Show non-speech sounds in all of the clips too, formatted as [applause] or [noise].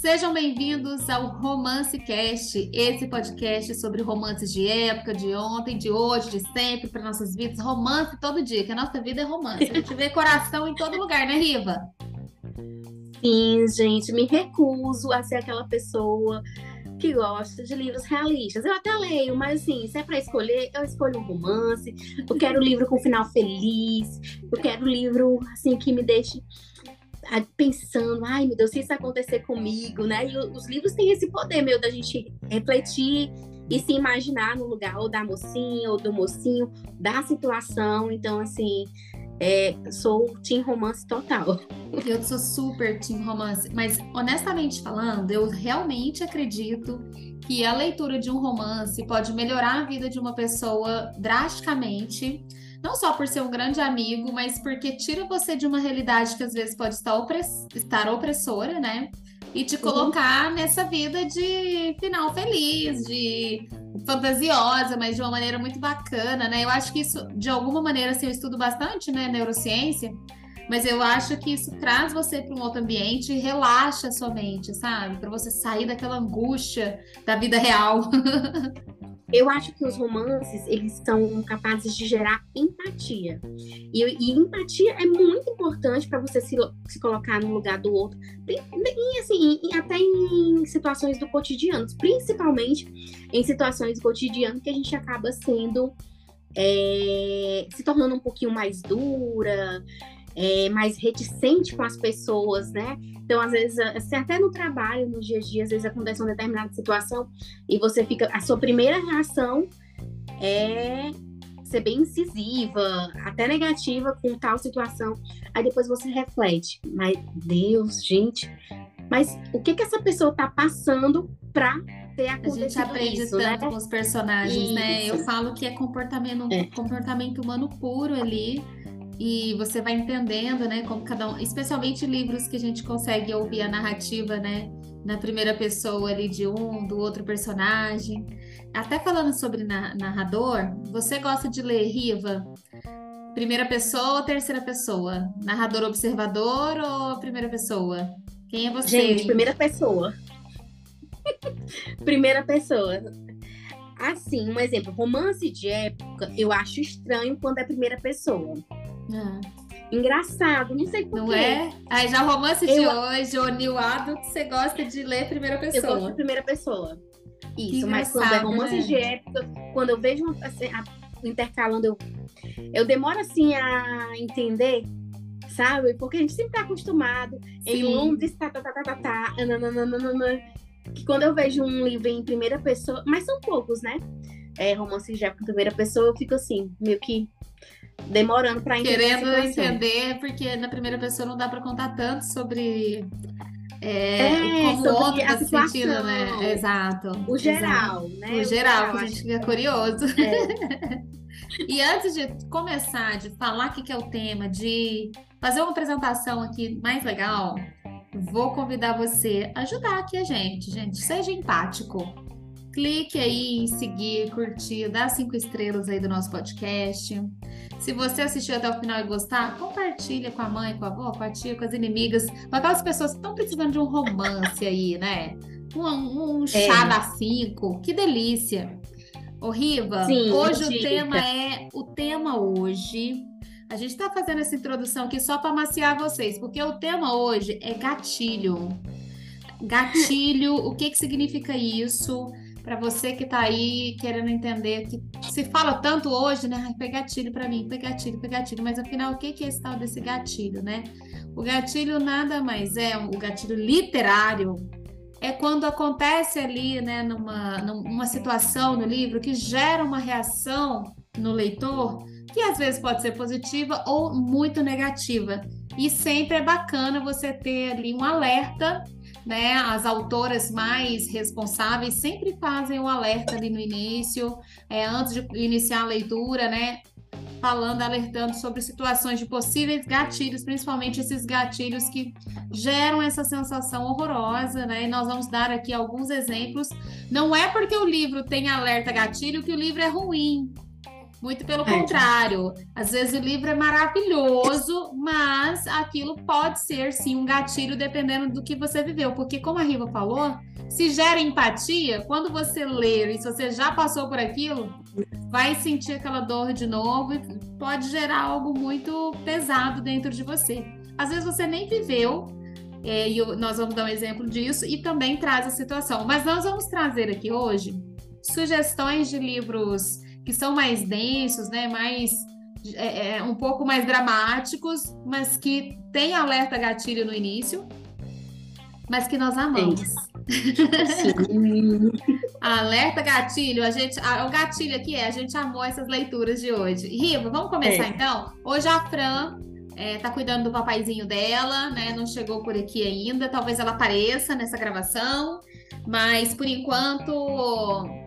Sejam bem-vindos ao Romance Cast, esse podcast sobre romances de época, de ontem, de hoje, de sempre, para nossas vidas. Romance todo dia, que a nossa vida é romance. A gente vê coração em todo lugar, né, Riva? Sim, gente, me recuso a ser aquela pessoa que gosta de livros realistas. Eu até leio, mas assim, se é para escolher, eu escolho um romance. Eu quero um livro com final feliz. Eu quero um livro assim que me deixe pensando, ai meu Deus, se isso acontecer comigo, né? E os livros têm esse poder, meu, da gente refletir e se imaginar no lugar ou da mocinha ou do mocinho, da situação. Então, assim, é, sou team romance total. Eu sou super team romance, mas honestamente falando, eu realmente acredito que a leitura de um romance pode melhorar a vida de uma pessoa drasticamente não só por ser um grande amigo, mas porque tira você de uma realidade que às vezes pode estar, opress estar opressora, né? E te colocar uhum. nessa vida de final feliz, de fantasiosa, mas de uma maneira muito bacana, né? Eu acho que isso, de alguma maneira, assim, eu estudo bastante, né, neurociência, mas eu acho que isso traz você para um outro ambiente e relaxa a sua mente, sabe? Para você sair daquela angústia da vida real. [laughs] Eu acho que os romances, eles são capazes de gerar empatia. E, e empatia é muito importante para você se, se colocar no lugar do outro. E, assim, até em situações do cotidiano, principalmente em situações do cotidiano que a gente acaba sendo, é, se tornando um pouquinho mais dura, é, mais reticente com as pessoas, né? Então, às vezes, assim, até no trabalho, no dia a dia, às vezes acontece uma determinada situação e você fica. A sua primeira reação é ser bem incisiva, até negativa com tal situação. Aí depois você reflete, mas Deus, gente, mas o que que essa pessoa tá passando para ter acontecido A gente aprende isso, tanto né? com os personagens, né? isso. né? Eu falo que é comportamento, é. comportamento humano puro ali e você vai entendendo, né, como cada um, especialmente livros que a gente consegue ouvir a narrativa, né, na primeira pessoa ali de um, do outro personagem. Até falando sobre na, narrador, você gosta de ler Riva? Primeira pessoa ou terceira pessoa? Narrador observador ou primeira pessoa? Quem é você? Gente, primeira pessoa. [laughs] primeira pessoa. Assim, um exemplo, romance de época, eu acho estranho quando é primeira pessoa. Ah. Engraçado, não sei porquê. Não é? Aí já romance eu... de hoje, o New Adult, você gosta de ler primeira pessoa. Eu gosto de primeira pessoa. Isso, mas quando é romance né? de época, quando eu vejo assim, a, intercalando, eu, eu demoro assim a entender, sabe? Porque a gente sempre tá acostumado Sim. em Londres, tá, tá, tá, tá, tá, tá, nananana, que quando eu vejo um livro em primeira pessoa, mas são poucos, né? É, romance de época em primeira pessoa, eu fico assim, meio que demorando para entender. Querendo entender, porque na primeira pessoa não dá para contar tanto sobre é, é, como o outro está se sentindo, né? Exato. O geral, exato. né? O, geral, que a gente fica curioso. É. [laughs] e antes de começar, de falar o que é o tema, de fazer uma apresentação aqui mais legal, vou convidar você a ajudar aqui a gente, gente. Seja empático. Clique aí em seguir, curtir, dá cinco estrelas aí do nosso podcast. Se você assistiu até o final e gostar, compartilha com a mãe, com a avó, com a tia, com as inimigas, com aquelas pessoas que estão precisando de um romance aí, né? Um, um chá é. da cinco, que delícia. Ô, Riva, Sim, hoje o tema é o tema hoje. A gente está fazendo essa introdução aqui só para maciar vocês, porque o tema hoje é gatilho. Gatilho, o que que significa isso? Para você que está aí querendo entender que se fala tanto hoje, né? Ai, gatilho para mim, pegar gatilho, gatilho, mas afinal o que é esse tal desse gatilho, né? O gatilho nada mais é o gatilho literário é quando acontece ali, né, numa, numa situação no livro que gera uma reação no leitor que às vezes pode ser positiva ou muito negativa. E sempre é bacana você ter ali um alerta né? As autoras mais responsáveis sempre fazem um alerta ali no início, é, antes de iniciar a leitura, né? Falando, alertando sobre situações de possíveis gatilhos, principalmente esses gatilhos que geram essa sensação horrorosa, né? E nós vamos dar aqui alguns exemplos. Não é porque o livro tem alerta gatilho que o livro é ruim, Muito pelo é. contrário. Às vezes o livro é maravilhoso, mas aquilo pode ser sim um gatilho dependendo do que você viveu. Porque, como a Riva falou, se gera empatia, quando você ler e se você já passou por aquilo, vai sentir aquela dor de novo e pode gerar algo muito pesado dentro de você. Às vezes você nem viveu, é, e nós vamos dar um exemplo disso, e também traz a situação. Mas nós vamos trazer aqui hoje sugestões de livros que são mais densos, né? Mais é, é, um pouco mais dramáticos, mas que tem alerta gatilho no início, mas que nós amamos. Sim. [laughs] alerta gatilho, a gente, a, o gatilho aqui é a gente amou essas leituras de hoje. Riva, vamos começar é. então. Hoje a Fran é, tá cuidando do papaizinho dela, né? Não chegou por aqui ainda. Talvez ela apareça nessa gravação, mas por enquanto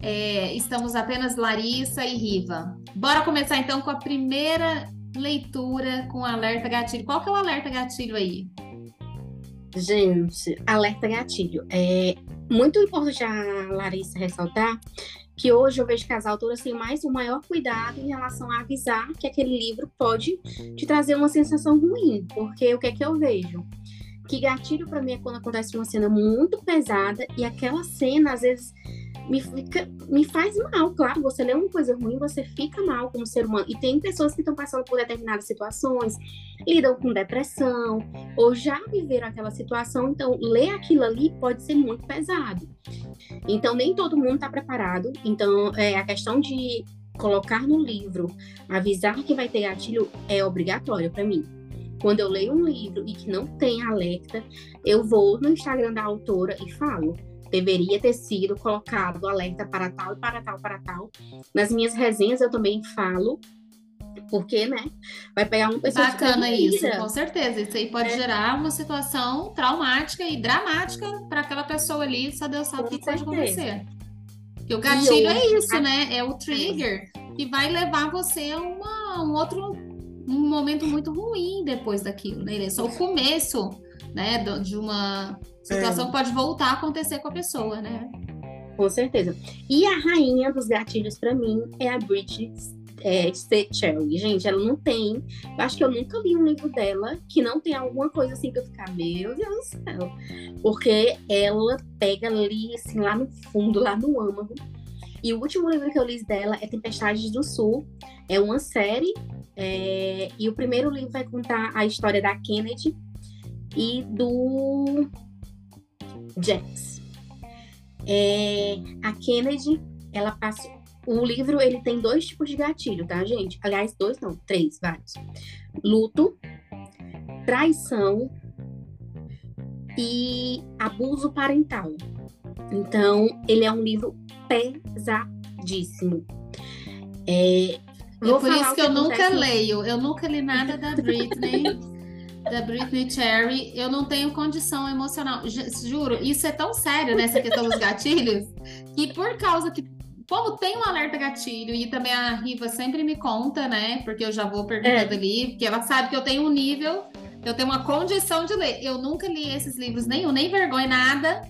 é, estamos apenas Larissa e Riva. Bora começar então com a primeira leitura com alerta gatilho. Qual que é o alerta gatilho aí? Gente, alerta gatilho. É muito importante a Larissa ressaltar que hoje eu vejo que as autoras têm mais o maior cuidado em relação a avisar que aquele livro pode te trazer uma sensação ruim, porque o que é que eu vejo? Que gatilho para mim é quando acontece uma cena muito pesada e aquela cena às vezes me, fica, me faz mal, claro. Você lê uma coisa ruim, você fica mal como ser humano. E tem pessoas que estão passando por determinadas situações, lidam com depressão, ou já viveram aquela situação. Então, ler aquilo ali pode ser muito pesado. Então, nem todo mundo está preparado. Então, é, a questão de colocar no livro, avisar que vai ter gatilho, é obrigatório para mim. Quando eu leio um livro e que não tem alerta, eu vou no Instagram da autora e falo deveria ter sido colocado alerta para tal, para tal, para tal. Nas minhas resenhas eu também falo, porque, né, vai pegar uma pessoa Bacana isso, com certeza. Isso aí pode é. gerar uma situação traumática e dramática para aquela pessoa ali, só Deus sabe o que pode acontecer. Porque o gatilho é isso, né? É o trigger que vai levar você a uma, um outro um momento muito ruim depois daquilo, né? Ele é só o começo, né, de uma situação é. pode voltar a acontecer com a pessoa, né? Com certeza. E a rainha dos gatilhos para mim é a Bridget é, Cherry. Gente, ela não tem. Eu acho que eu nunca li um livro dela que não tem alguma coisa assim que eu ficar, meu Deus do céu. Porque ela pega ali, assim, lá no fundo, lá no âmago. E o último livro que eu li dela é Tempestades do Sul. É uma série. É... E o primeiro livro vai contar a história da Kennedy e do Jax. É, a Kennedy, ela passa. O livro ele tem dois tipos de gatilho, tá, gente? Aliás, dois não, três, vários. Luto, traição e abuso parental. Então, ele é um livro pesadíssimo. É, é por isso que eu nunca leio. Eu nunca li nada da Britney. [laughs] da Britney Cherry, eu não tenho condição emocional. Juro, isso é tão sério nessa questão dos gatilhos, que por causa que como tem um alerta gatilho, e também a Riva sempre me conta, né? Porque eu já vou perguntando é. ali, porque ela sabe que eu tenho um nível, eu tenho uma condição de ler. Eu nunca li esses livros nenhum, nem vergonha nada,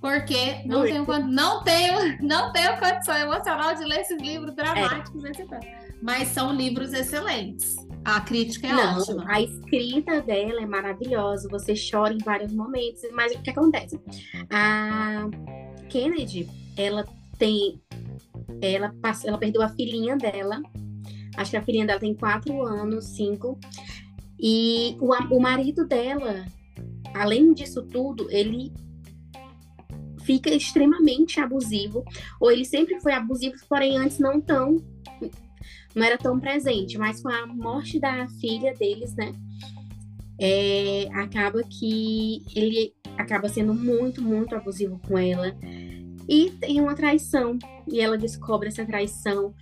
porque não tenho, não tenho, [laughs] não tenho condição emocional de ler esses livros é. dramáticos. É. Mas são livros excelentes. A crítica é Não, ótima. A escrita dela é maravilhosa, você chora em vários momentos, mas o que acontece? A Kennedy, ela tem. Ela, passou, ela perdeu a filhinha dela. Acho que a filhinha dela tem quatro anos, cinco. E o, o marido dela, além disso tudo, ele fica extremamente abusivo. Ou ele sempre foi abusivo, porém antes não tão não era tão presente, mas com a morte da filha deles, né? É, acaba que ele acaba sendo muito, muito abusivo com ela. E tem uma traição. E ela descobre essa traição.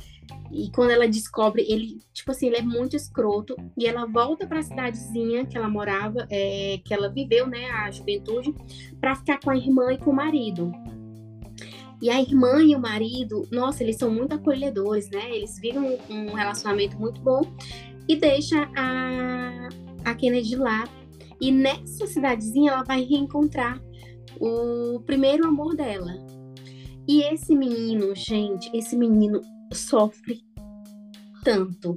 E quando ela descobre, ele, tipo assim, ele é muito escroto. E ela volta para a cidadezinha que ela morava, é, que ela viveu, né, a juventude, para ficar com a irmã e com o marido. E a irmã e o marido, nossa, eles são muito acolhedores, né? Eles vivem um, relacionamento muito bom e deixa a, a Kennedy lá. E nessa cidadezinha ela vai reencontrar o primeiro amor dela. E esse menino, gente, esse menino sofre tanto.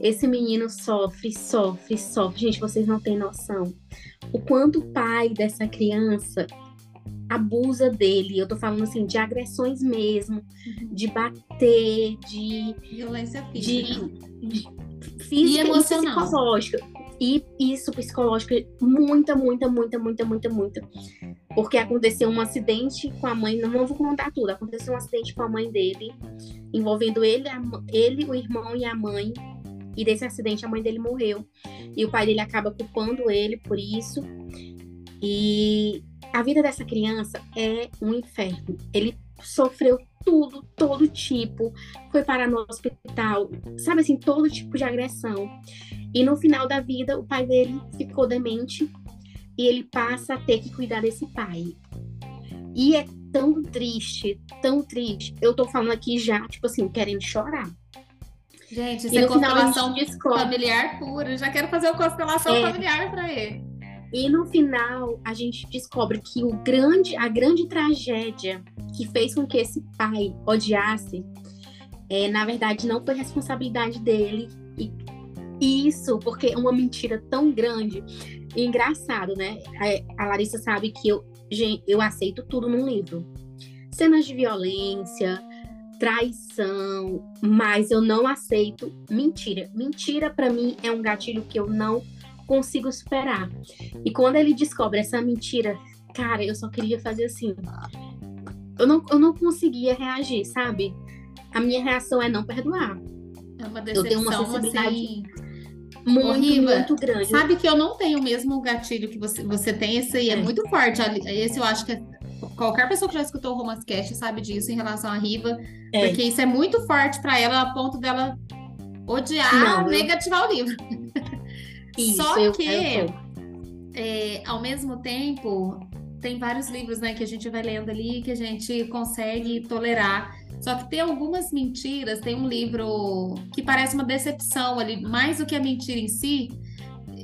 Esse menino sofre, sofre, sofre. Gente, vocês não têm noção. O quanto o pai dessa criança abusa dele. Eu tô falando assim de agressões mesmo, uhum. de bater, de violência física, de, de física e, emocional. e psicológica. E isso psicológica, muita, muita, muita, muita, muita, muita. Porque aconteceu um acidente com a mãe, não vou contar tudo, aconteceu um acidente com a mãe dele, envolvendo ele, a, ele, o irmão e a mãe. E desse acidente a mãe dele morreu. E o pai dele acaba culpando ele por isso. E a vida dessa criança é um inferno. Ele sofreu tudo, todo tipo, foi parar no hospital, sabe assim, todo tipo de agressão. E no final da vida, o pai dele ficou demente e ele passa a ter que cuidar desse pai. E é tão triste, tão triste. Eu tô falando aqui já, tipo assim, querendo chorar. Gente, isso e é constelação familiar pura. Eu já quero fazer uma constelação é, familiar para ele. E no final, a gente descobre que o grande, a grande tragédia que fez com que esse pai odiasse, é, na verdade, não foi responsabilidade dele. E isso porque é uma mentira tão grande. E engraçado, né? A, Larissa sabe que eu, eu aceito tudo num livro. Cenas de violência, traição, mas eu não aceito mentira. Mentira para mim é um gatilho que eu não consigo superar. E quando ele descobre essa mentira, cara, eu só queria fazer assim. Eu não, eu não conseguia reagir, sabe? A minha reação é não perdoar. É uma decepção, eu tenho uma sensibilidade assim, muito, horrível. muito grande. Sabe que eu não tenho o mesmo gatilho que você, você tem, esse aí é, é muito forte. Esse eu acho que é, qualquer pessoa que já escutou o Romance Cast sabe disso em relação à Riva, é. porque isso é muito forte para ela a ponto dela odiar, não, negativar eu... o livro. Isso, Só eu, que, eu é, ao mesmo tempo, tem vários livros né, que a gente vai lendo ali que a gente consegue tolerar. Só que tem algumas mentiras, tem um livro que parece uma decepção ali, mais do que a mentira em si.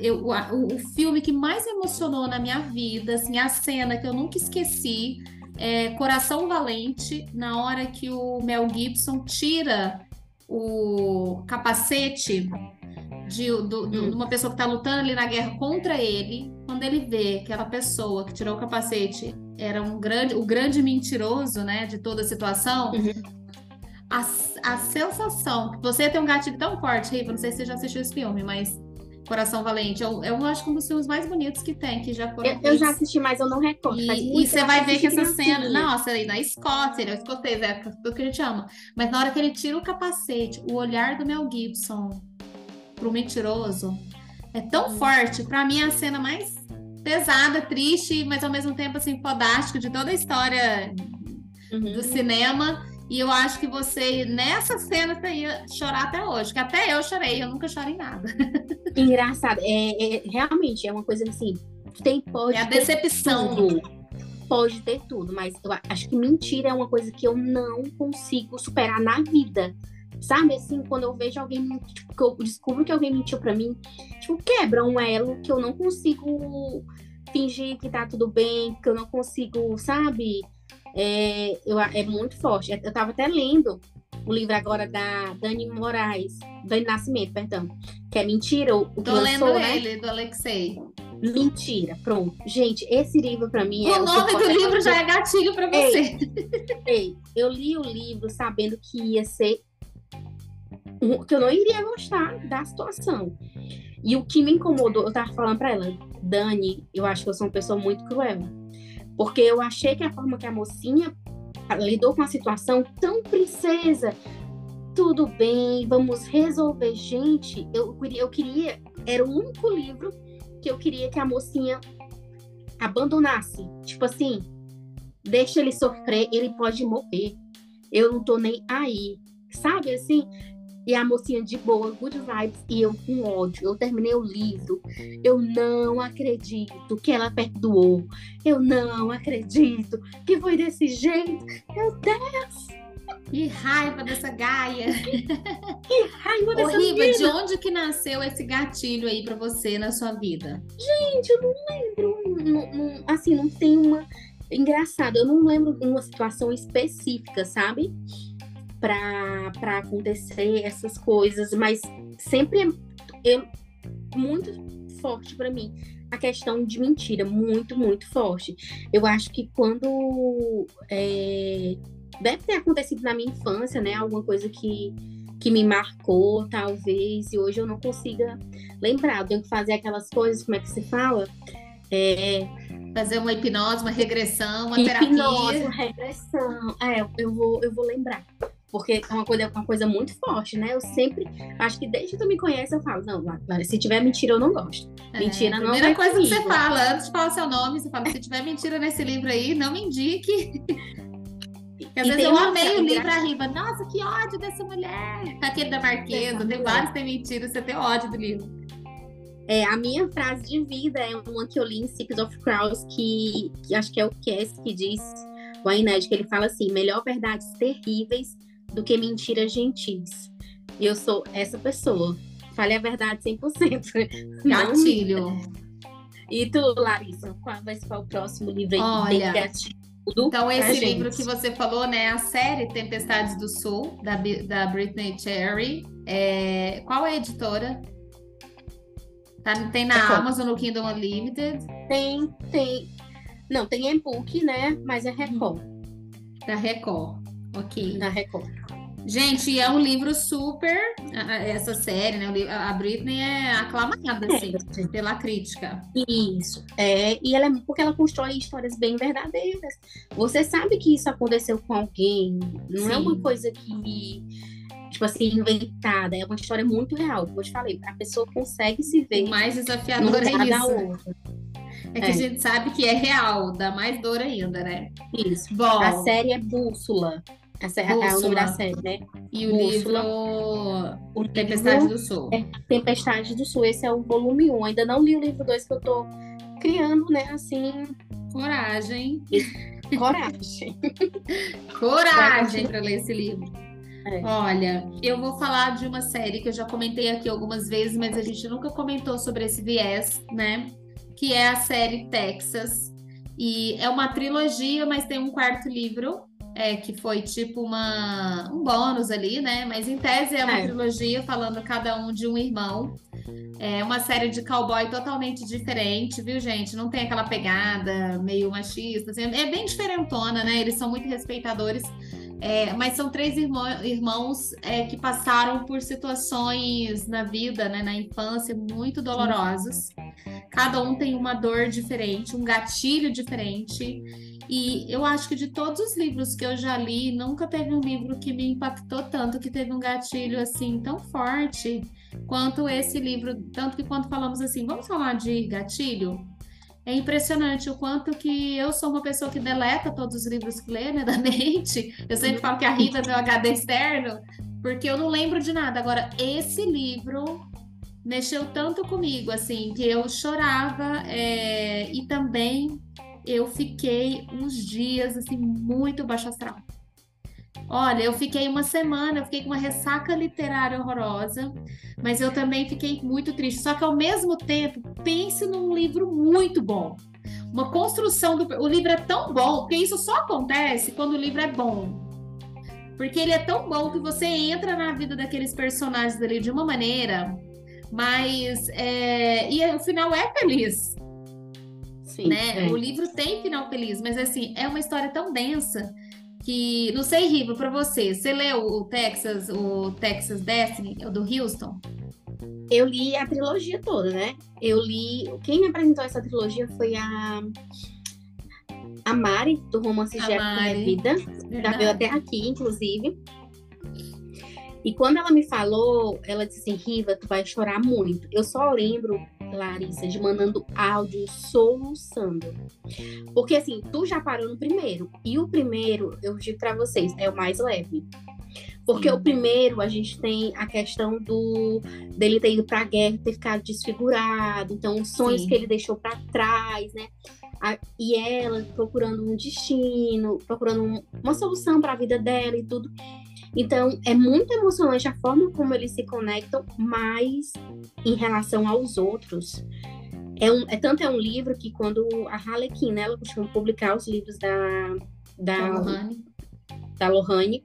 Eu, o, o filme que mais emocionou na minha vida, assim, a cena que eu nunca esqueci, é Coração Valente, na hora que o Mel Gibson tira o capacete de, do, de hum. uma pessoa que está lutando ali na guerra contra ele, quando ele vê que aquela pessoa que tirou o capacete era um grande, o grande mentiroso, né, de toda a situação, uhum. a, a sensação você tem um gatilho tão forte, Riva, não sei se você já assistiu esse filme, mas Coração Valente, eu, eu acho que um dos filmes mais bonitos que tem, que já foram. Eu, eu já assisti, mas eu não recordo. E, e você vai ver que essa cena. Nossa, aí na Escócia, ele é escocês, é tudo que a gente ama. Mas na hora que ele tira o capacete, o olhar do Mel Gibson pro mentiroso é tão uhum. forte. Para mim, é a cena mais pesada, triste, mas ao mesmo tempo assim, fodástico de toda a história uhum. do cinema. E eu acho que você, nessa cena, você ia chorar até hoje. Que até eu chorei, eu nunca chorei em nada. [laughs] Engraçado. É, é, realmente, é uma coisa assim. Tem, pode é a decepção. Tudo, pode ter tudo, mas eu acho que mentira é uma coisa que eu não consigo superar na vida. Sabe, assim, quando eu vejo alguém, tipo, que eu descubro que alguém mentiu para mim, tipo, quebra um elo que eu não consigo fingir que tá tudo bem, que eu não consigo, sabe? É, eu, é muito forte. Eu tava até lendo o livro agora da Dani Moraes, Dani Nascimento, perdão, que é Mentira, o, o Tô lendo né? ele, do Alexei. Mentira, pronto. Gente, esse livro para mim o é. O nome do livro já é gatilho para você. Ei, [laughs] ei, eu li o livro sabendo que ia ser que eu não iria gostar da situação. E o que me incomodou, eu tava falando para ela, Dani, eu acho que eu sou uma pessoa muito cruel. Porque eu achei que a forma que a mocinha lidou com a situação tão princesa, tudo bem, vamos resolver. Gente, eu, eu queria, era o único livro que eu queria que a mocinha abandonasse. Tipo assim, deixa ele sofrer, ele pode morrer. Eu não tô nem aí. Sabe assim? E a mocinha de boa, good vibes, e eu com ódio. Eu terminei o livro. Eu não acredito que ela perdoou. Eu não acredito que foi desse jeito. Meu Deus! Que raiva dessa Gaia! Que raiva dessa Horrível, de onde que nasceu esse gatilho aí para você na sua vida? Gente, eu não lembro. Não, não, assim, não tem uma. Engraçado, eu não lembro de uma situação específica, sabe? Para acontecer essas coisas, mas sempre é eu, muito forte para mim a questão de mentira, muito, muito forte. Eu acho que quando é, deve ter acontecido na minha infância, né? Alguma coisa que, que me marcou, talvez, e hoje eu não consiga lembrar. Eu tenho que fazer aquelas coisas, como é que se fala? É, fazer uma hipnose, uma regressão, uma hipnose, terapia. Hipnose, regressão. É, eu vou, eu vou lembrar porque é uma coisa, uma coisa muito forte, né? Eu sempre, acho que desde que tu me conhece, eu falo, não, se tiver mentira, eu não gosto. É, mentira é, não Primeira coisa comigo. que você fala, antes de falar seu nome, você fala, se tiver mentira nesse livro aí, não me indique. Porque às e vezes eu amei o livro arriba, nossa, que ódio dessa mulher. Aquele da Marquesa, tem vários que tem mentira, você tem ódio do livro. É, a minha frase de vida é uma que eu li em Six of Crows, que, que acho que é o Cass que diz, o Ained, que ele fala assim, melhor verdades terríveis do que mentiras gentis. E eu sou essa pessoa. Fale a verdade 100%. [laughs] Gatilho. E tu, Larissa, qual vai ser o próximo livro aí Olha? Então, esse livro que você falou, né? A série Tempestades do Sul, da, da Britney Cherry. É... Qual é a editora? Tá, tem na é Amazon, no Kindle Unlimited? Tem, tem. Não, tem e-book, né? Mas é Record. Da Record. Ok. Da Record. Gente, é um livro super. Essa série, né? A Britney é aclamada, assim, [laughs] é. pela crítica. Isso. É, e ela é porque ela constrói histórias bem verdadeiras. Você sabe que isso aconteceu com alguém. Não Sim. é uma coisa que, tipo assim, inventada. É uma história muito real. Como eu te falei, a pessoa consegue se ver. O mais desafiador é isso. É que é. a gente sabe que é real, dá mais dor ainda, né? Isso. Bom, a série é Bússola. Essa é, é o nome da série, né? E o Bússola. livro o Tempestade do Sul. É Tempestade do Sul. Esse é o volume 1. Ainda não li o livro 2 que eu tô criando, né? Assim. Coragem. Coragem. [laughs] Coragem para ler esse livro. É. Olha, eu vou falar de uma série que eu já comentei aqui algumas vezes, mas a gente nunca comentou sobre esse viés, né? Que é a série Texas. E é uma trilogia, mas tem um quarto livro é, que foi tipo uma, um bônus ali, né? Mas em tese é uma é. trilogia falando cada um de um irmão. É uma série de cowboy totalmente diferente, viu, gente? Não tem aquela pegada meio machista, assim, é bem diferentona, né? Eles são muito respeitadores. É, mas são três irmão, irmãos é, que passaram por situações na vida, né, na infância, muito dolorosas. Cada um tem uma dor diferente, um gatilho diferente. E eu acho que de todos os livros que eu já li, nunca teve um livro que me impactou tanto, que teve um gatilho assim tão forte quanto esse livro. Tanto que quando falamos assim, vamos falar de gatilho? É impressionante o quanto que eu sou uma pessoa que deleta todos os livros que lê, né, da [laughs] mente. Eu sempre falo que a Rita é meu HD externo, porque eu não lembro de nada. Agora, esse livro mexeu tanto comigo, assim, que eu chorava é, e também eu fiquei uns dias assim muito baixo astral. Olha, eu fiquei uma semana, eu fiquei com uma ressaca literária horrorosa, mas eu também fiquei muito triste. Só que ao mesmo tempo, pense num livro muito bom. Uma construção do. O livro é tão bom, porque isso só acontece quando o livro é bom. Porque ele é tão bom que você entra na vida daqueles personagens ali de uma maneira, mas. É... E o final é feliz. Sim, né? É. O livro tem final feliz, mas assim, é uma história tão densa que não sei, Riva, para você, você leu o Texas, o Texas Destiny, o do Houston? Eu li a trilogia toda, né? Eu li, quem me apresentou essa trilogia foi a a Mari do romance Jeff Minha Vida, já veio até aqui, inclusive. E quando ela me falou, ela disse assim, Riva, tu vai chorar muito. Eu só lembro Larissa, de mandando áudio soluçando. Porque assim, tu já parou no primeiro. E o primeiro, eu digo para vocês, é o mais leve. Porque Sim. o primeiro, a gente tem a questão do dele ter ido pra guerra, ter ficado desfigurado, então os sonhos Sim. que ele deixou para trás, né? A, e ela procurando um destino, procurando um, uma solução para a vida dela e tudo. Então, é muito emocionante a forma como eles se conectam, mas em relação aos outros. É, um, é tanto é um livro que quando a Harlequin, né, ela costuma publicar os livros da da, Lohane. Da Lohane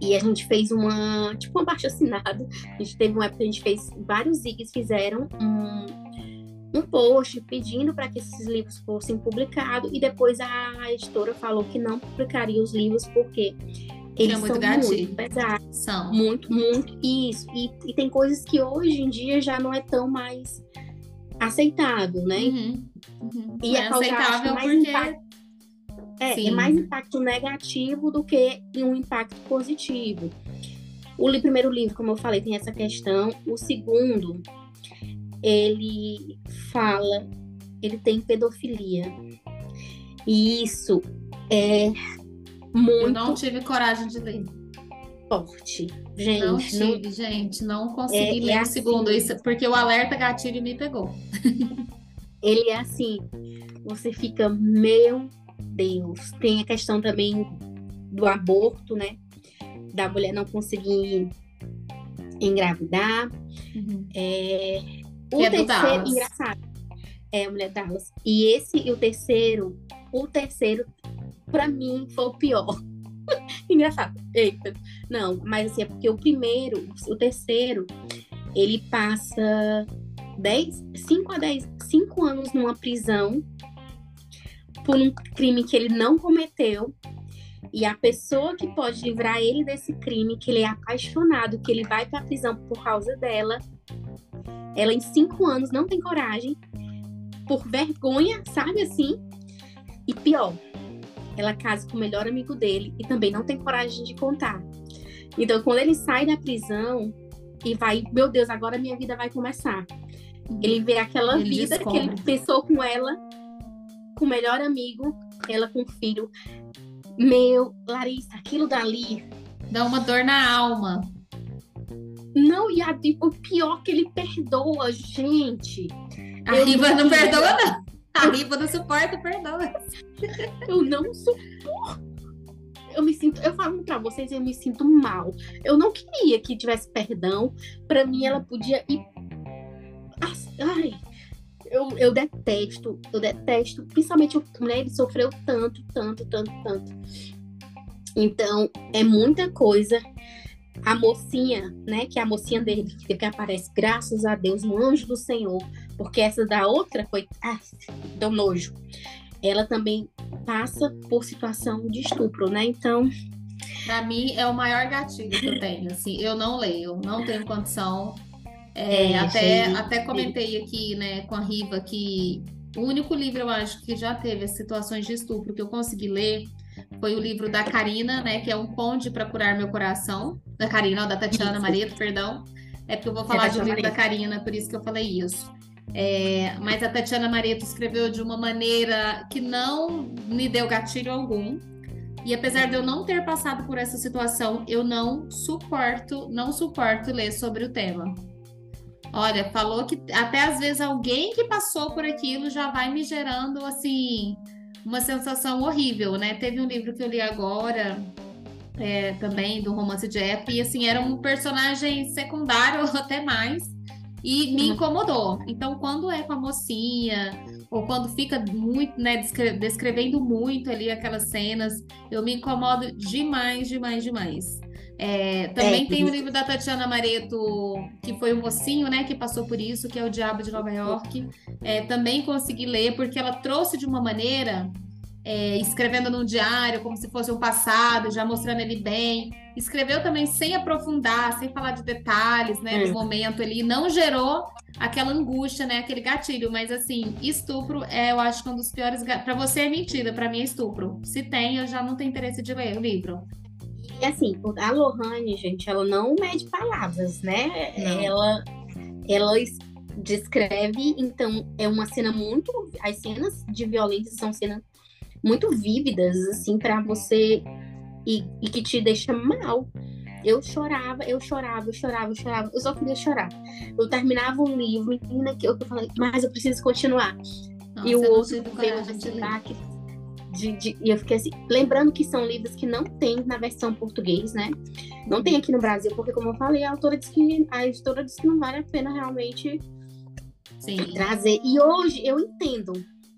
E a gente fez uma, tipo, uma baixa assinada. A gente teve uma época que a gente fez, vários zigs fizeram um, um post pedindo para que esses livros fossem publicados. E depois a editora falou que não publicaria os livros porque eles muito são gatilho. muito pesados. São. Muito, muito. Isso. E, e tem coisas que hoje em dia já não é tão mais aceitável, né? Uhum. Uhum. E é aceitável porque... Impacto, é, é, mais impacto negativo do que um impacto positivo. O primeiro livro, como eu falei, tem essa questão. O segundo, ele fala, ele tem pedofilia. E isso é muito. Eu não tive coragem de ler. Forte. Gente. Não tive, não... gente. Não consegui é, ler é o assim, segundo, isso, porque o alerta gatilho me pegou. [laughs] ele é assim. Você fica, meu Deus. Tem a questão também do aborto, né? Da mulher não conseguir engravidar. Uhum. É... O é terceiro, engraçado. É a mulher Dallas. E esse e o terceiro, o terceiro para mim foi o pior. [laughs] Engraçado. Eita. Não, mas assim, é porque o primeiro, o terceiro, ele passa 10, 5 a 10, 5 anos numa prisão por um crime que ele não cometeu. E a pessoa que pode livrar ele desse crime, que ele é apaixonado, que ele vai para a prisão por causa dela, ela em cinco anos não tem coragem, por vergonha, sabe assim? E pior, ela casa com o melhor amigo dele e também não tem coragem de contar. Então, quando ele sai da prisão e vai, meu Deus, agora minha vida vai começar. Ele vê aquela ele vida descobre. que ele pensou com ela, com o melhor amigo, ela com o filho. Meu, Larissa, aquilo dali. Dá uma dor na alma. Não, e a, o pior que ele perdoa, gente. A Riva não perdoa, não. A Riva não suporta perdão. Eu não suporto. Eu me sinto, eu falo para vocês, eu me sinto mal. Eu não queria que tivesse perdão. Para mim, ela podia ir. Ai, eu, eu detesto, eu detesto. Principalmente a mulher, ele sofreu tanto, tanto, tanto, tanto. Então, é muita coisa. A mocinha, né? Que é a mocinha dele, que aparece, graças a Deus, um anjo do Senhor porque essa da outra foi. Ah, deu nojo. Ela também passa por situação de estupro, né? Então. Para mim, é o maior gatilho que eu tenho. Assim, eu não leio, não tenho condição. É, é, até, até comentei aqui, né, com a Riva que o único livro, eu acho, que já teve situações de estupro que eu consegui ler foi o livro da Karina, né, que é Um Conde para Curar Meu Coração. Da Karina, da Tatiana Mareto, perdão. É porque eu vou falar é de um livro da Karina, por isso que eu falei isso. É, mas a Tatiana Mareto escreveu de uma maneira que não me deu gatilho algum. E apesar de eu não ter passado por essa situação, eu não suporto, não suporto ler sobre o tema. Olha, falou que até às vezes alguém que passou por aquilo já vai me gerando assim uma sensação horrível, né? Teve um livro que eu li agora é, também do romance de época e assim era um personagem secundário [laughs] até mais e me uhum. incomodou. Então, quando é com a mocinha, ou quando fica muito, né, descrevendo muito ali aquelas cenas, eu me incomodo demais, demais, demais. É, também é, tem o livro da Tatiana Mareto, que foi um mocinho, né, que passou por isso, que é O Diabo de Nova York. É, também consegui ler, porque ela trouxe de uma maneira é, escrevendo no diário, como se fosse um passado, já mostrando ele bem. Escreveu também sem aprofundar, sem falar de detalhes, né, do momento ali. Não gerou aquela angústia, né, aquele gatilho. Mas, assim, estupro é, eu acho que um dos piores... Para você é mentira, para mim é estupro. Se tem, eu já não tenho interesse de ler o livro. E, assim, a Lohane, gente, ela não mede palavras, né? Não. Ela... Ela descreve, então é uma cena muito. As cenas de violência são cenas muito vívidas, assim, para você e, e, que te deixa mal. Eu chorava, eu chorava, eu chorava, eu chorava, eu só queria chorar. Eu terminava um livro, menina, que eu, eu falei, mas eu preciso continuar. Nossa, e o outro veio destaque. De, de, e eu fiquei assim, lembrando que são livros que não tem na versão português, né? Não tem aqui no Brasil, porque como eu falei, a autora disse que a editora disse que não vale a pena realmente Sim. trazer. E hoje eu entendo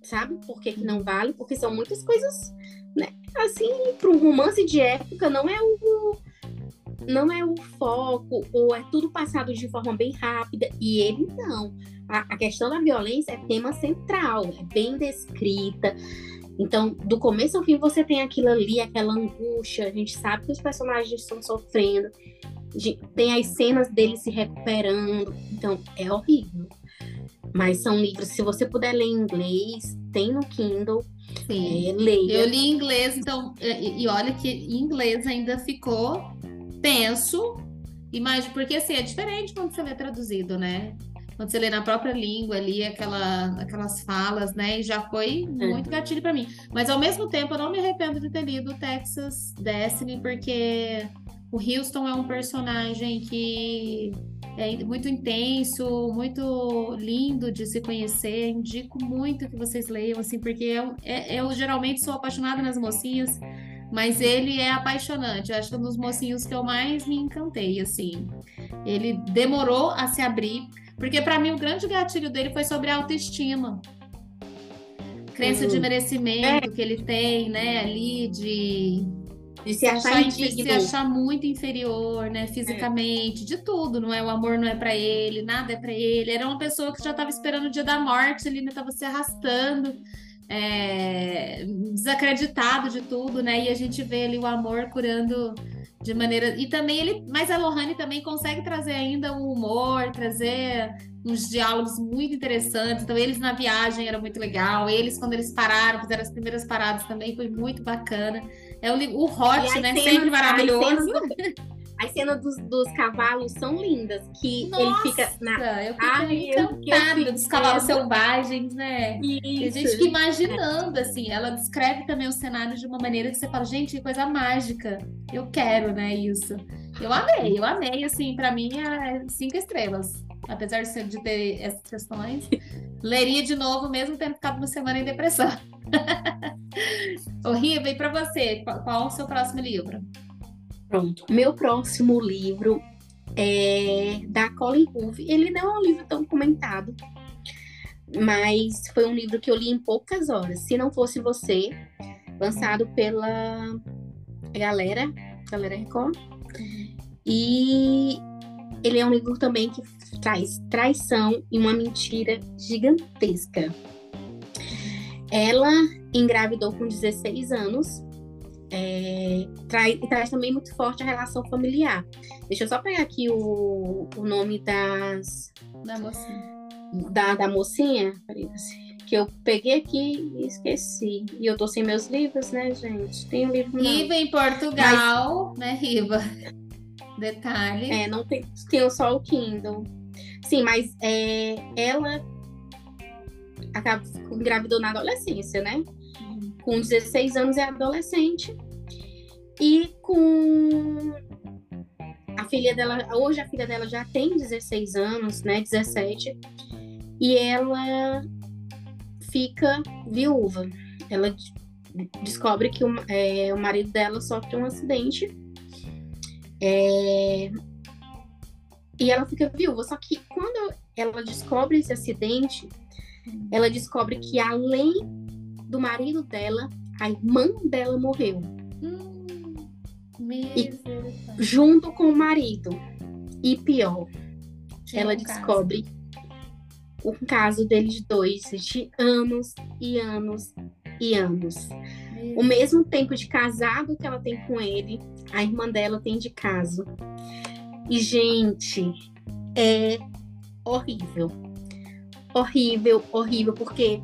sabe? Por que, que não vale? Porque são muitas coisas, né? Assim, para um romance de época, não é o, não é o foco, ou é tudo passado de forma bem rápida, e ele não. A, a questão da violência é tema central, é bem descrita. Então, do começo ao fim, você tem aquilo ali, aquela angústia, a gente sabe que os personagens estão sofrendo, tem as cenas dele se recuperando, então é horrível. Mas são livros, se você puder ler em inglês, tem no Kindle, Sim. É, leia. Eu li em inglês, então, e, e olha que em inglês ainda ficou tenso, imagina, porque assim, é diferente quando você lê traduzido, né? Quando você lê na própria língua ali, aquela, aquelas falas, né? E já foi é. muito gatilho para mim. Mas ao mesmo tempo, eu não me arrependo de ter lido Texas Destiny, porque o Houston é um personagem que é muito intenso, muito lindo de se conhecer. Indico muito que vocês leiam, assim, porque eu, é, eu geralmente sou apaixonada nas mocinhas, mas ele é apaixonante. Eu acho que é um dos mocinhos que eu mais me encantei, assim. Ele demorou a se abrir, porque para mim o grande gatilho dele foi sobre a autoestima. Crença uhum. de merecimento é. que ele tem, né, ali de de se, achar, achar indigno. se achar muito inferior, né, fisicamente, é. de tudo, não é? O amor não é para ele, nada é para ele. Era uma pessoa que já estava esperando o dia da morte, ele ainda estava se arrastando, é, desacreditado de tudo, né? E a gente vê ali o amor curando de maneira. E também ele. Mas a Lohane também consegue trazer ainda o humor, trazer uns diálogos muito interessantes. Então, eles na viagem era muito legal. Eles, quando eles pararam, fizeram as primeiras paradas também, foi muito bacana. É o, o Hot, né? Sempre maravilhoso. As cenas dos, dos, cavalos são lindas, que Nossa, ele fica na. Eu fico encantada eu dos cavalos selvagens, né? Isso. A gente fica imaginando, assim, ela descreve também o cenário de uma maneira que você fala, gente, que coisa mágica. Eu quero, né, isso. Eu amei, eu amei, assim, para mim é cinco estrelas. Apesar de, ter essas questões, leria de novo, mesmo tendo ficado uma semana em depressão. Horrível. E para você, qual, qual o seu próximo livro? Pronto. Meu próximo livro é da Colin Hoover. Ele não é um livro tão comentado, mas foi um livro que eu li em poucas horas. Se não fosse você, lançado pela galera, galera Record. Uhum. E ele é um livro também que traz traição e uma mentira gigantesca. Ela engravidou com 16 anos é, traz, traz também muito forte a relação familiar. Deixa eu só pegar aqui o, o nome das. Da mocinha. Da, da mocinha, que eu peguei aqui e esqueci. E eu tô sem meus livros, né, gente? Tem um livro. Riva em Portugal, Mas... né, Riva? Detalhe. É, não tem, tem só o Kindle. Sim, mas é, ela acaba, engravidou na adolescência, né? com 16 anos é adolescente. E com a filha dela, hoje a filha dela já tem 16 anos, né, 17, e ela fica viúva. Ela descobre que o, é, o marido dela sofre um acidente é, e ela fica viúva. Só que quando ela descobre esse acidente, ela descobre que além do marido dela, a irmã dela morreu. Hum, e, junto com o marido. E pior, Tinha ela um descobre o caso deles dois de anos e anos e anos. O mesmo tempo de casado que ela tem com ele, a irmã dela tem de caso. E, gente, é horrível. Horrível, horrível, porque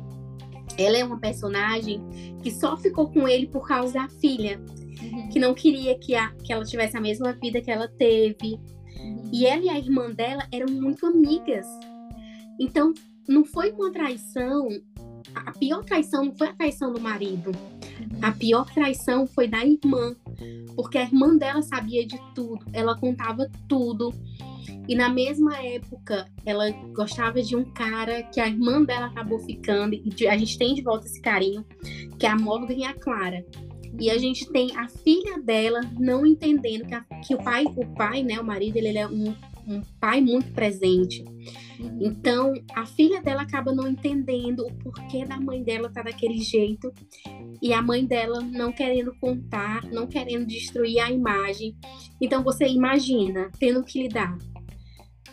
ela é uma personagem que só ficou com ele por causa da filha, uhum. que não queria que, a, que ela tivesse a mesma vida que ela teve. Uhum. E ela e a irmã dela eram muito amigas. Então, não foi uma traição. A pior traição não foi a traição do marido. A pior traição foi da irmã. Porque a irmã dela sabia de tudo. Ela contava tudo. E na mesma época, ela gostava de um cara que a irmã dela acabou ficando, e a gente tem de volta esse carinho, que é a Morgan e a Clara. E a gente tem a filha dela não entendendo que, a, que o pai, o pai, né, o marido, ele, ele é um, um pai muito presente. Então, a filha dela acaba não entendendo o porquê da mãe dela tá daquele jeito. e a mãe dela não querendo contar, não querendo destruir a imagem. Então você imagina tendo que lidar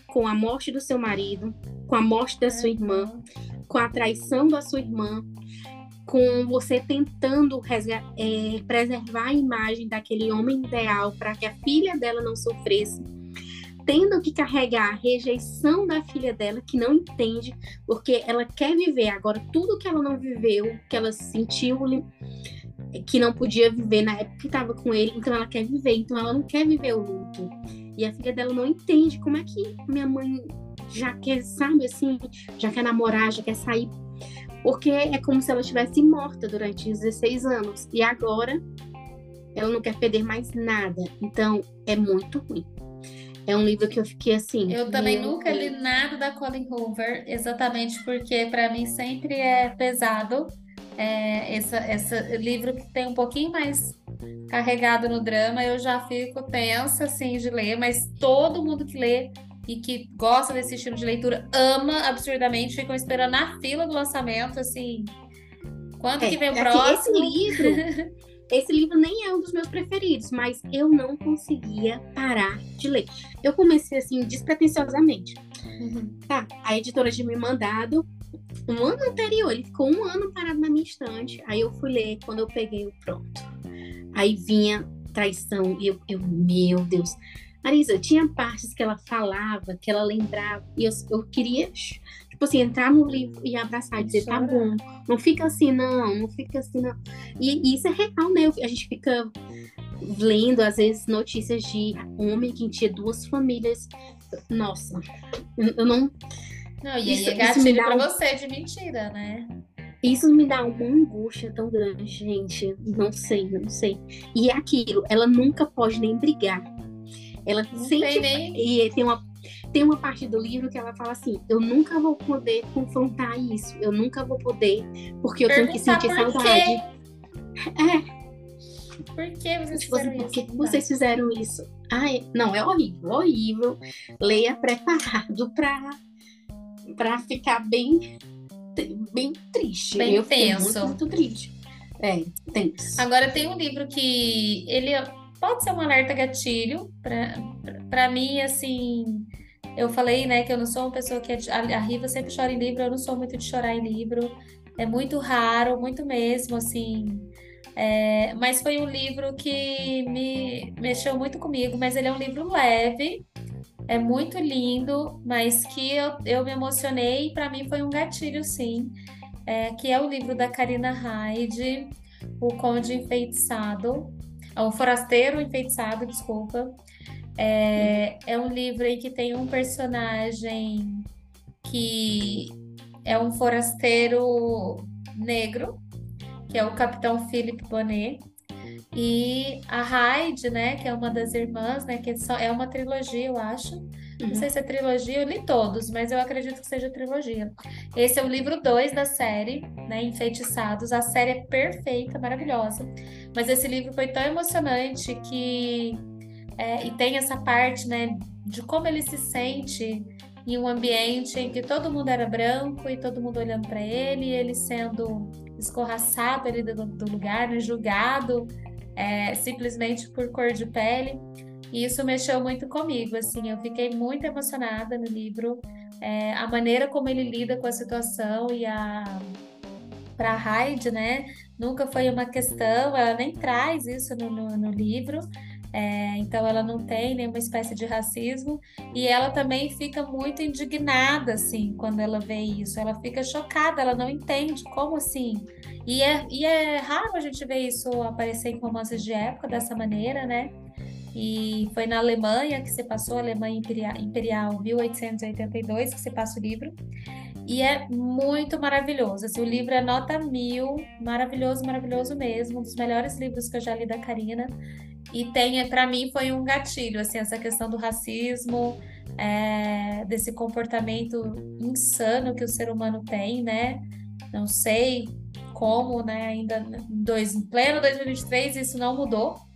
com a morte do seu marido, com a morte da sua irmã, com a traição da sua irmã, com você tentando é, preservar a imagem daquele homem ideal para que a filha dela não sofresse, tendo que carregar a rejeição da filha dela, que não entende, porque ela quer viver agora tudo que ela não viveu, que ela sentiu que não podia viver na época que estava com ele, então ela quer viver, então ela não quer viver o luto. E a filha dela não entende como é que minha mãe já quer, sabe, assim, já quer namorar, já quer sair. Porque é como se ela estivesse morta durante 16 anos. E agora ela não quer perder mais nada. Então é muito ruim. É um livro que eu fiquei assim. Eu também nunca li nada da Colin Hoover, exatamente porque para mim sempre é pesado. É, esse, esse livro que tem um pouquinho mais carregado no drama, eu já fico tensa assim de ler, mas todo mundo que lê e que gosta desse estilo de leitura ama absurdamente, ficam esperando na fila do lançamento, assim. Quando é, que vem o é próximo? Esse livro, [laughs] esse livro nem é um dos meus preferidos, mas eu não conseguia parar de ler. Eu comecei assim, despretensiosamente. Uhum. Tá, a editora tinha me mandado um ano anterior, ele ficou um ano parado na minha estante. Aí eu fui ler quando eu peguei o pronto. Aí vinha traição, e eu, eu meu Deus. Marisa, tinha partes que ela falava, que ela lembrava, e eu, eu queria, tipo assim, entrar no livro e abraçar e dizer, tá bom, não fica assim, não, não fica assim, não. E, e isso é real, né? A gente fica lendo, às vezes, notícias de homem que tinha duas famílias. Nossa, eu não. Não, e aí é gatilho dá... pra você de mentira, né? Isso me dá uma angústia tão grande, gente. Não sei, não sei. E é aquilo, ela nunca pode nem brigar ela não sente. Nem... E tem uma, tem uma parte do livro que ela fala assim: eu nunca vou poder confrontar isso, eu nunca vou poder, porque eu Perguntar tenho que sentir saudade. É. Por que vocês tipo assim, fizeram isso? Por que vocês fizeram isso? Ai, não, é horrível, horrível. Leia preparado para para ficar bem bem triste. Bem eu tenso. Muito, muito triste. É, tenso. Agora tem um livro que ele pode ser um alerta gatilho para mim, assim. Eu falei, né, que eu não sou uma pessoa que é a Riva sempre chora em livro, eu não sou muito de chorar em livro. É muito raro, muito mesmo, assim. É, mas foi um livro que me mexeu muito comigo, mas ele é um livro leve, é muito lindo, mas que eu, eu me emocionei para mim foi um gatilho, sim. É, que é o livro da Karina Hyde, O Conde Enfeitiçado. É o Forasteiro Enfeitiçado, desculpa. É, é um livro em que tem um personagem que é um forasteiro negro, que é o Capitão Philip Bonnet. E a Hyde, né, que é uma das irmãs, né, que é uma trilogia, eu acho. Não uhum. sei se é trilogia, eu li todos, mas eu acredito que seja trilogia. Esse é o livro 2 da série, né? Enfeitiçados. A série é perfeita, maravilhosa. Mas esse livro foi tão emocionante que. É, e tem essa parte, né, de como ele se sente em um ambiente em que todo mundo era branco e todo mundo olhando para ele, e ele sendo escorraçado ali do, do lugar, né, julgado é, simplesmente por cor de pele. E isso mexeu muito comigo, assim, eu fiquei muito emocionada no livro, é, a maneira como ele lida com a situação e a para Hyde, né? Nunca foi uma questão, ela nem traz isso no, no, no livro, é, então ela não tem nenhuma espécie de racismo e ela também fica muito indignada assim quando ela vê isso. Ela fica chocada, ela não entende como assim. E é, e é raro a gente ver isso aparecer em romances de época dessa maneira, né? E foi na Alemanha que se passou, Alemanha Imperial, Imperial 1882, que se passa o livro. E é muito maravilhoso. Assim, o livro é nota mil, maravilhoso, maravilhoso mesmo. Um dos melhores livros que eu já li da Karina. E tem, para mim, foi um gatilho, assim, essa questão do racismo, é, desse comportamento insano que o ser humano tem, né? Não sei como, né? Ainda dois, em pleno 2023 isso não mudou.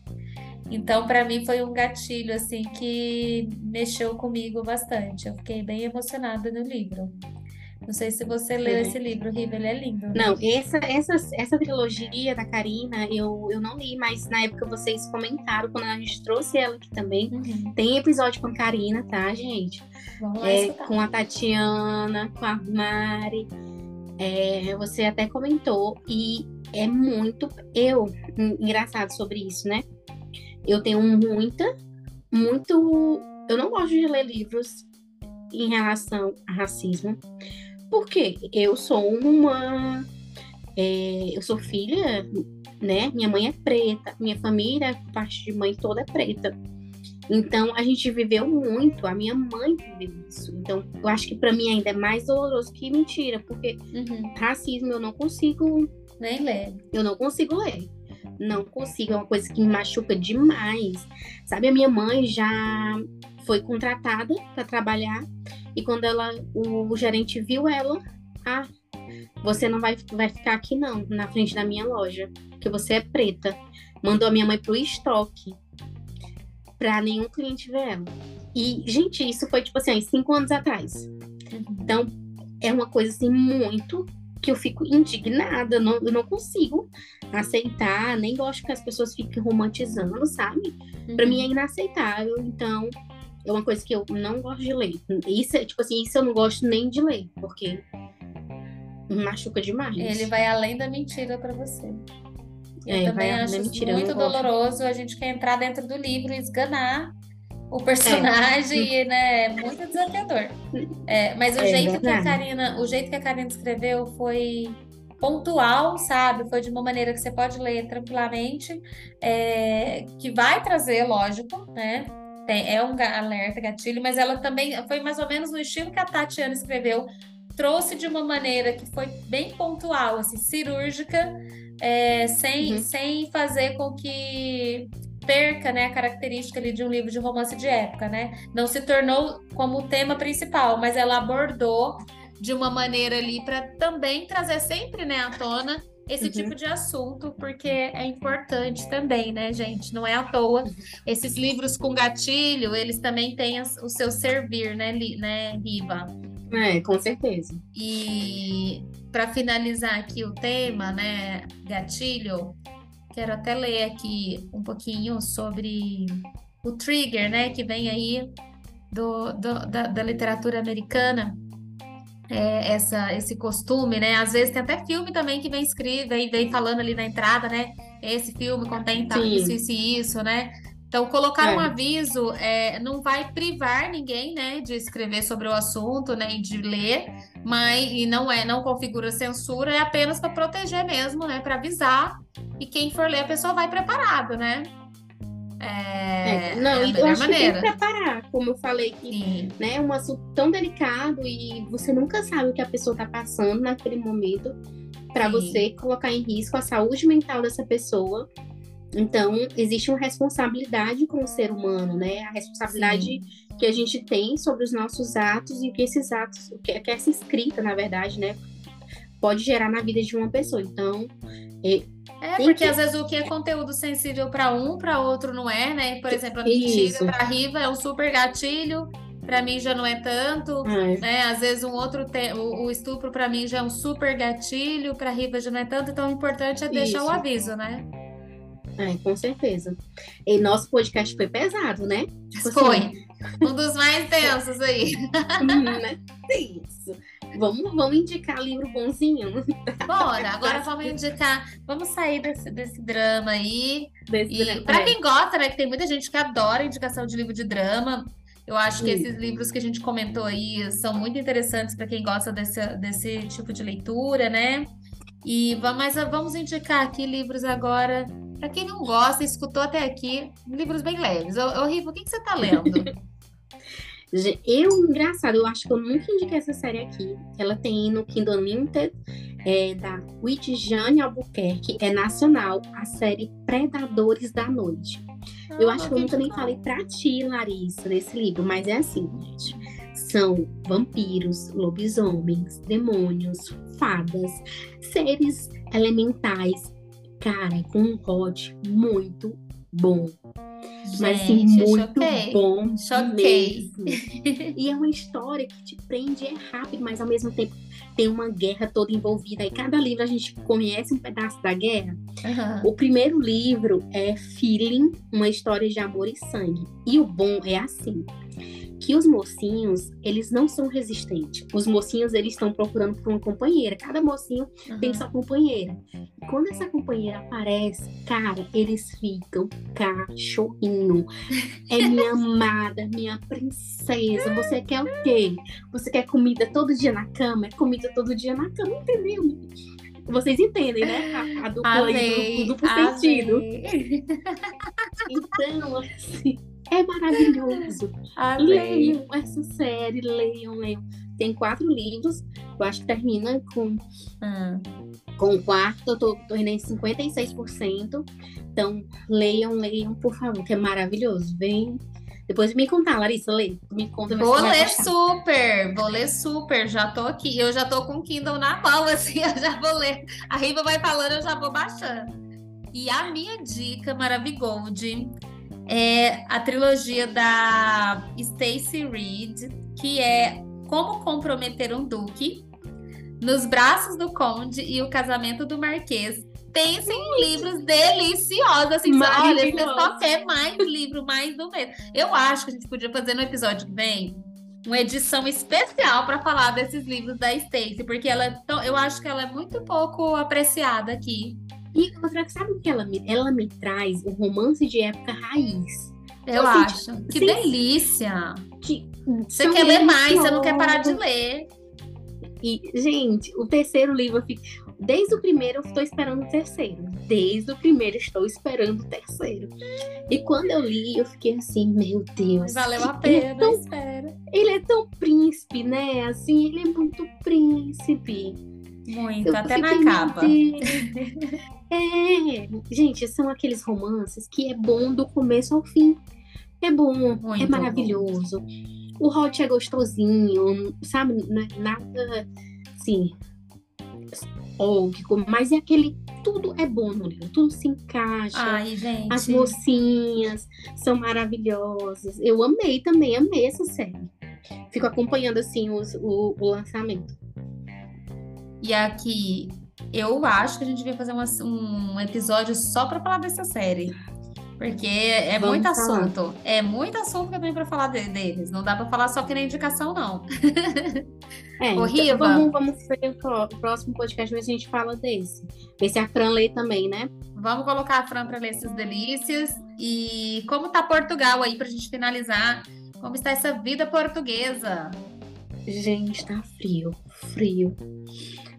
Então, para mim, foi um gatilho, assim, que mexeu comigo bastante. Eu fiquei bem emocionada no livro. Não sei se você leu esse livro, Riva, ele é lindo. Não, essa, essa, essa trilogia da Karina eu, eu não li, mas na época vocês comentaram, quando a gente trouxe ela aqui também. Uhum. Tem episódio com a Karina, tá, gente? Vamos lá é, com a Tatiana, com a Mari. É, você até comentou, e é muito. Eu, engraçado sobre isso, né? Eu tenho muita, muito. Eu não gosto de ler livros em relação a racismo, porque eu sou uma. É, eu sou filha, né? Minha mãe é preta, minha família, parte de mãe toda é preta. Então a gente viveu muito, a minha mãe viveu isso. Então eu acho que para mim ainda é mais doloroso que mentira, porque uhum. racismo eu não consigo nem ler. Eu não consigo ler. Não consigo, é uma coisa que me machuca demais. Sabe, a minha mãe já foi contratada para trabalhar e quando ela o, gerente viu ela, ah, você não vai, vai ficar aqui não, na frente da minha loja, porque você é preta. Mandou a minha mãe pro estoque para nenhum cliente ver ela. E, gente, isso foi tipo assim, cinco anos atrás. Então, é uma coisa assim muito que eu fico indignada, não, eu não consigo aceitar, nem gosto que as pessoas fiquem romantizando, sabe? Uhum. Para mim é inaceitável, então é uma coisa que eu não gosto de ler. Isso é, tipo assim, isso eu não gosto nem de ler, porque machuca demais. Ele vai além da mentira para você. Eu é, também acho mentira, muito doloroso a gente quer entrar dentro do livro e esganar o personagem, é. né? É muito desafiador. É, mas o é, jeito que a Karina, o jeito que a Karina escreveu foi pontual, sabe? Foi de uma maneira que você pode ler tranquilamente, é, que vai trazer, lógico, né? Tem, é um alerta, gatilho, mas ela também foi mais ou menos no estilo que a Tatiana escreveu, trouxe de uma maneira que foi bem pontual, assim, cirúrgica, é, sem, uhum. sem fazer com que perca né, a característica ali de um livro de romance de época, né? Não se tornou como o tema principal, mas ela abordou de uma maneira ali para também trazer sempre né, à tona esse uhum. tipo de assunto, porque é importante também, né, gente? Não é à toa. Esses livros com gatilho, eles também têm o seu servir, né, né Riva? É, com certeza. E para finalizar aqui o tema, né, gatilho, Quero até ler aqui um pouquinho sobre o trigger, né, que vem aí do, do da, da, literatura americana. É, essa, esse costume, né? Às vezes tem até filme também que vem escrito, vem, vem falando ali na entrada, né? Esse filme contém tal, isso, isso e isso, né? Então, colocar é. um aviso é, não vai privar ninguém, né, de escrever sobre o assunto, né, e de ler, mas e não é, não configura censura, é apenas para proteger mesmo, né, para avisar. E quem for ler, a pessoa vai preparado, né? É, é, não, é eu acho maneira. que tem que preparar, como eu falei que né, é um assunto tão delicado e você nunca sabe o que a pessoa está passando naquele momento para você colocar em risco a saúde mental dessa pessoa então, existe uma responsabilidade com o ser humano, né? A responsabilidade Sim. que a gente tem sobre os nossos atos e o que esses atos, o que, que essa escrita, na verdade, né, pode gerar na vida de uma pessoa. Então, é, é porque que... às vezes o que é conteúdo sensível para um, para outro não é, né? Por exemplo, a mentira para a Riva é um super gatilho, para mim já não é tanto, é. né? Às vezes um outro te... o, o estupro para mim já é um super gatilho, para a Riva já não é tanto, então o importante é deixar Isso. o aviso, né? Com certeza. E nosso podcast foi pesado, né? Tipo assim, foi. Assim... Um dos mais [laughs] densos aí. Uhum, né? Isso. Vamos, vamos indicar livro bonzinho? Bora, [laughs] agora vamos indicar. Vamos sair desse, desse drama aí. Desse e para é. quem gosta, né? Que tem muita gente que adora indicação de livro de drama. Eu acho que esses livros que a gente comentou aí são muito interessantes para quem gosta desse, desse tipo de leitura, né? E mas vamos indicar aqui livros agora para quem não gosta, escutou até aqui, livros bem leves. Ô, ô Rivo, o que, que você está lendo? [laughs] Eu, engraçado, eu acho que eu nunca indiquei essa série aqui. Ela tem no Kindle Unlimited, é, da Jane Albuquerque, é nacional, a série Predadores da Noite. Ah, eu acho que eu nunca nem falei pra ti, Larissa, desse livro, mas é assim, gente. São vampiros, lobisomens, demônios, fadas, seres elementais cara, com um hot muito bom. Mas sim, Gente, muito choquei. bom Choquei. mesmo. [laughs] E é uma história que te prende, é rápido, mas ao mesmo tempo tem uma guerra toda envolvida. E cada livro a gente conhece um pedaço da guerra. Aham. O primeiro livro é Feeling, uma história de amor e sangue. E o bom é assim, que os mocinhos, eles não são resistentes. Os mocinhos, eles estão procurando por uma companheira. Cada mocinho tem Aham. sua companheira. E quando essa companheira aparece, cara, eles ficam cachorrinho. É minha [laughs] amada, minha princesa. Você quer o quê? Você quer comida todo dia na cama? É comida todo dia na cama, entendeu? Vocês entendem, né? A, a dupla Amei, do, duplo sentido. amei, [laughs] Então, assim, é maravilhoso. Leiam essa série, leiam, leiam. Tem quatro livros, eu acho que termina com Ah, Com o quarto, eu tô, tô em 56%. Então, leiam, leiam, por favor, que é maravilhoso. Vem. Depois me contar, Larissa, lê. Me conta. Vou ler super, vou ler super. Já tô aqui, eu já tô com o Kindle na mão, [laughs] assim, eu já vou ler. A Riva vai falando, eu já vou baixando. E a minha dica Maravigold é a trilogia da Stacey Reid, que é Como Comprometer um Duque, Nos Braços do Conde e O Casamento do Marquês. Pensem em livros deliciosos, assim, olha, você só quer mais livro, mais do mesmo. Eu acho que a gente podia fazer no episódio que vem uma edição especial para falar desses livros da Stacey, porque ela é eu acho que ela é muito pouco apreciada aqui. E outra, sabe o que ela me, ela me traz? O romance de época raiz. Eu Sim, acho. Que sim. delícia! Que Você quer ler mais, você não quer parar de ler. E, gente, o terceiro livro, eu fico... desde o primeiro eu estou esperando o terceiro. Desde o primeiro estou esperando o terceiro. E quando eu li, eu fiquei assim, meu Deus. Valeu a é pena, tão- espera. Ele é tão príncipe, né? Assim, ele é muito príncipe. Muito, Eu até fiquei, na capa. [laughs] É, gente, são aqueles romances que é bom do começo ao fim. É bom, Muito é maravilhoso. O hot é gostosinho, sabe? Não é nada assim. óbvio, mas é aquele. Tudo é bom no livro, tudo se encaixa. Ai, gente. As mocinhas são maravilhosas. Eu amei também, amei essa série. Fico acompanhando assim os- o, o lançamento. E aqui, eu acho que a gente devia fazer uma- um episódio só pra falar dessa série. Porque é Vamos muito falar. assunto. É muito assunto que eu tenho pra falar de- deles. Não dá pra falar só que nem indicação, não. É, [laughs] então, vamos, vamos ver o pró- o próximo podcast, a gente fala desse. Ver se a Fran lê também, né? Vamos colocar a Fran pra ler essas delícias. E como tá Portugal aí pra gente finalizar? Como está essa vida portuguesa? Gente, tá frio, frio.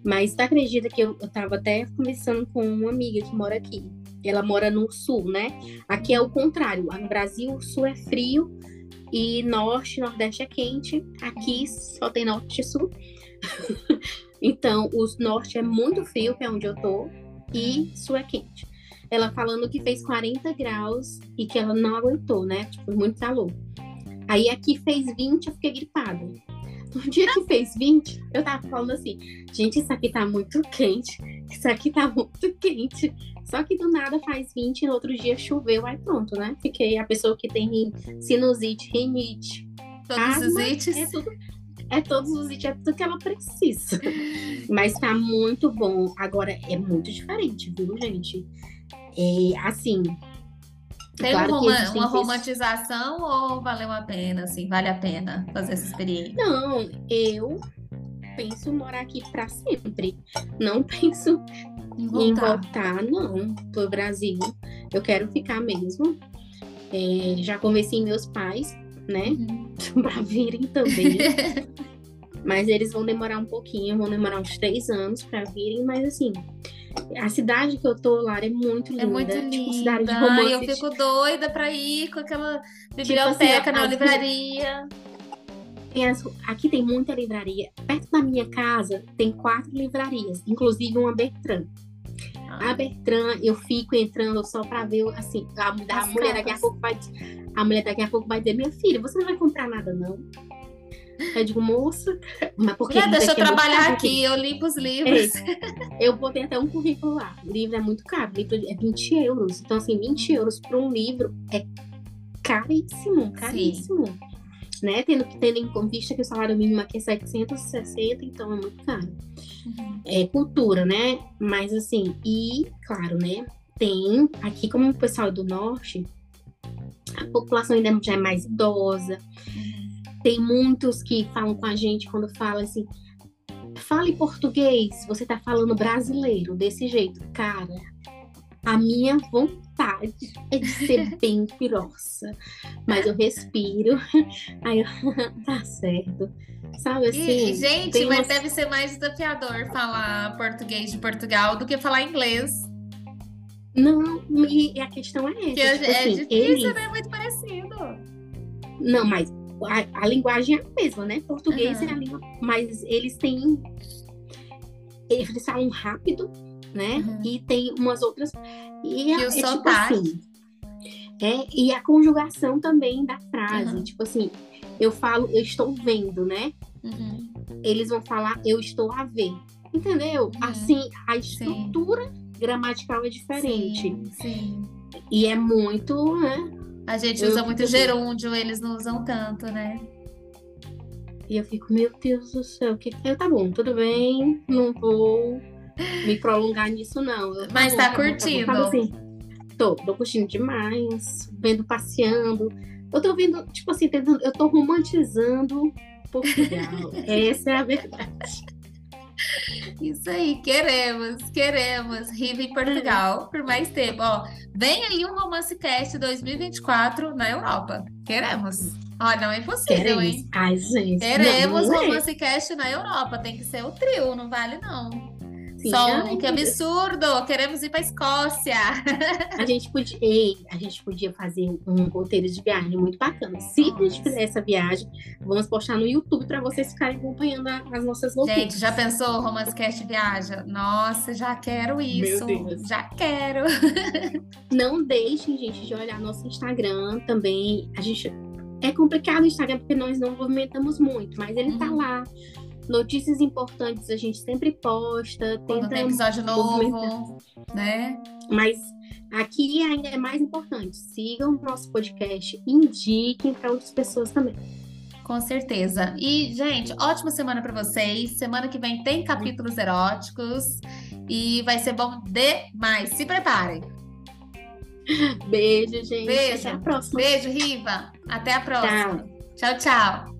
Mas tu acredita que eu, eu tava até conversando com uma amiga que mora aqui. Ela mora no sul, né? Aqui é o contrário. No Brasil, o sul é frio e norte, nordeste é quente. Aqui só tem norte e sul. [laughs] então, o norte é muito frio, que é onde eu tô, e sul é quente. Ela falando que fez 40 graus e que ela não aguentou, né? Tipo, muito calor. Aí aqui fez 20, eu fiquei gripada. No dia que fez 20, eu tava falando assim, gente, isso aqui tá muito quente, isso aqui tá muito quente. Só que do nada faz 20 e no outro dia choveu, aí pronto, né? Fiquei a pessoa que tem sinusite, rinite. Todos os asma, ites? É, tudo, é todos os ites, é tudo que ela precisa. [laughs] Mas tá muito bom. Agora, é muito diferente, viu, gente? É, assim, Tem claro um uma romantização ou valeu a pena, assim? Vale a pena fazer essa experiência? Não, eu penso morar aqui pra sempre. Não [laughs] penso Em em voltar. voltar, não, pro Brasil. Eu quero ficar mesmo. É, já convenci meus pais, né, Uhum. [laughs] pra virem também. [laughs] mas eles vão demorar um pouquinho, vão demorar uns três anos pra virem, mas assim. A cidade que eu tô lá é muito linda. É muito Tipo, cidade de linda. Ai, eu romance. fico doida pra ir com aquela biblioteca assim, ó, na livraria. Tem as- aqui tem muita livraria. Perto da minha casa tem quatro livrarias, inclusive uma Bertrand. A Bertrand, eu fico entrando só pra ver, assim, a, a mulher daqui a pouco vai. A mulher daqui a pouco vai dizer, minha filha, você não vai comprar nada, não. Eu digo, moça, mas porque. Deixa eu é trabalhar caro, aqui, eu limpo os livros. Eu botei até um currículo lá. O livro é muito caro, o livro é 20 euros. Então, assim, 20 euros para um livro é caríssimo, caríssimo. Sim. Né? Tendo, tendo em vista que o salário mínimo aqui é 760, então é muito caro. Uhum. É cultura, né? Mas assim, e claro, né? Tem aqui, como o pessoal é do norte, a população ainda já é mais idosa. Tem muitos que falam com a gente quando fala assim, fale português, você tá falando brasileiro desse jeito. Cara, a minha vontade é de ser [laughs] bem grossa, mas eu respiro, [laughs] aí eu, [laughs] tá certo. Sabe assim? E, gente, mas umas... deve ser mais desafiador falar português de Portugal do que falar inglês. Não, e a questão é essa. Que tipo é assim, difícil, eles... né? Muito parecido. Não, mas a, a, linguagem é a mesma, né? Português uhum. é a língua, mas eles têm. Eles falam rápido, né? Uhum. E tem umas outras. E, é, e o é, tipo assim. É, e a conjugação também da frase. Uhum. Tipo assim, eu falo, eu estou vendo, né? Uhum. Eles vão falar, eu estou a ver. Entendeu? Uhum. Assim, a estrutura sim. gramatical é diferente. Sim, sim. E é muito, né? A gente eu usa muito gerúndio, eles não usam tanto, né? E eu fico, meu Deus do céu, que eu tá bom, tudo bem, não vou me prolongar nisso, não. Eu, Mas tá, tá curtindo. Tá bom, tá bom, assim, tô, tô curtindo demais, vendo, passeando. Eu tô vendo, tipo assim, tentando, eu tô romantizando Portugal. [laughs] Essa é a verdade. Isso aí, queremos, queremos. Riva em Portugal por mais tempo. Ó, vem aí um Romance Cast 2024 na Europa. Queremos. Ó, não é impossível, hein? Ai, gente. Queremos não, não é. Romance Cast na Europa. Tem que ser o trio, não vale não. Sim, que absurdo! Queremos ir para Escócia. A gente podia, ei, a gente podia fazer um roteiro de viagem muito bacana. Se Nossa. a gente fizer essa viagem, vamos postar no YouTube para vocês ficarem acompanhando as nossas loucuras. Gente, já pensou Romance Cast viaja? Nossa, já quero isso. Já quero. [laughs] Não deixem, gente, de olhar nosso Instagram também. A gente é complicado o Instagram porque nós não movimentamos muito, mas ele tá uhum. tá lá Notícias importantes a gente sempre posta. Quando tem episódio novo, né? Mas aqui ainda é mais importante. Sigam o nosso podcast, indiquem para outras pessoas também. Com certeza. E, gente, ótima semana para vocês. Semana que vem tem capítulos eróticos e vai ser bom demais. Se preparem. Beijo, gente. Beijo. Até a próxima. Beijo, Riva. Até a próxima. tchau. tchau. tchau.